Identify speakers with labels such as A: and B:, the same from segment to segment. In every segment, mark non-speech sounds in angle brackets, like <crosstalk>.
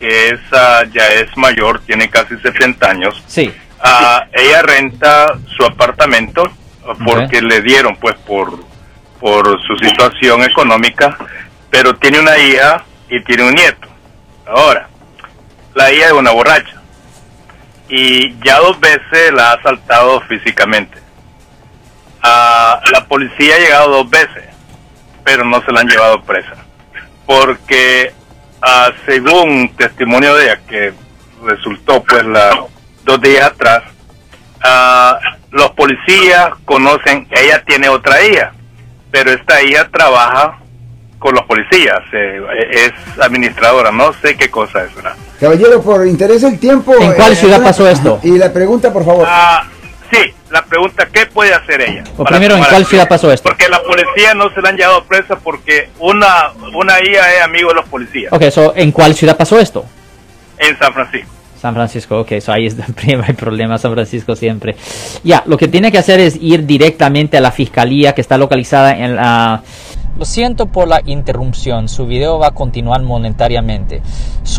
A: que es, ya es mayor, tiene casi 70 años.
B: Sí.
A: Ah, ella renta su apartamento porque le dieron, pues, por, por su situación económica, pero tiene una hija y tiene un nieto. Ahora, la hija es una borracha y ya dos veces la ha asaltado físicamente. Ah, la policía ha llegado dos veces, pero no se la han llevado presa. Porque ah, según testimonio de ella, que resultó pues la, dos días atrás, ah, los policías conocen, ella tiene otra hija, pero esta hija trabaja con los policías, eh, es administradora, no sé qué cosa es, ¿verdad?
C: Caballero, por interés del tiempo.
B: ¿En cuál
C: eh,
B: ciudad pasó esto?
C: Y la pregunta, por favor.
A: Ah, sí, la pregunta, ¿qué puede hacer ella?
B: O primero, ¿en cuál ciudad pasó esto?
A: Porque la policía no se la han llevado presa porque una, una hija es amigo de los policías
B: Ok, so, ¿en cuál ciudad pasó esto?
A: en San Francisco.
B: San Francisco, ok, so ahí es el <laughs> primer problema, San Francisco siempre. Ya, lo que tiene que hacer es ir directamente a la fiscalía que está localizada en la...
D: Lo siento por la interrupción, su video va a continuar monetariamente.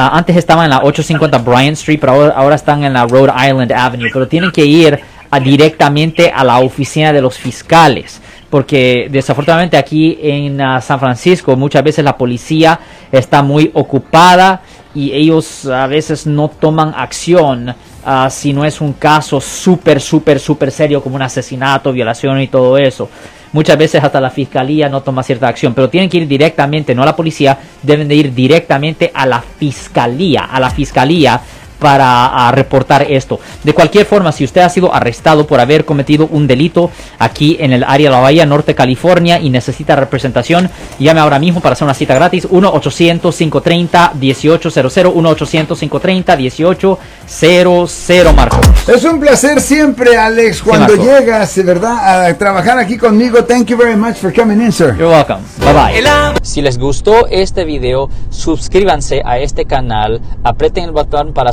B: Ah, antes estaban en la 850 Bryant Street, pero ahora, ahora están en la Rhode Island Avenue. Pero tienen que ir a- directamente a la oficina de los fiscales. Porque desafortunadamente aquí en ah, San Francisco muchas veces la policía está muy ocupada y ellos a veces no toman acción ah, si no es un caso súper, súper, súper serio como un asesinato, violación y todo eso. Muchas veces hasta la fiscalía no toma cierta acción, pero tienen que ir directamente, no a la policía, deben de ir directamente a la fiscalía, a la fiscalía para reportar esto. De cualquier forma, si usted ha sido arrestado por haber cometido un delito aquí en el área de la Bahía Norte, California, y necesita representación, llame ahora mismo para hacer una cita gratis, 1-800-530-1800, 1-800-530-1800, Marco.
C: Es un placer siempre, Alex, cuando llegas, ¿verdad? A trabajar aquí conmigo. Thank you very much for coming in, sir.
B: You're welcome. Bye bye.
D: Si les gustó este video, suscríbanse a este canal, aprieten el botón para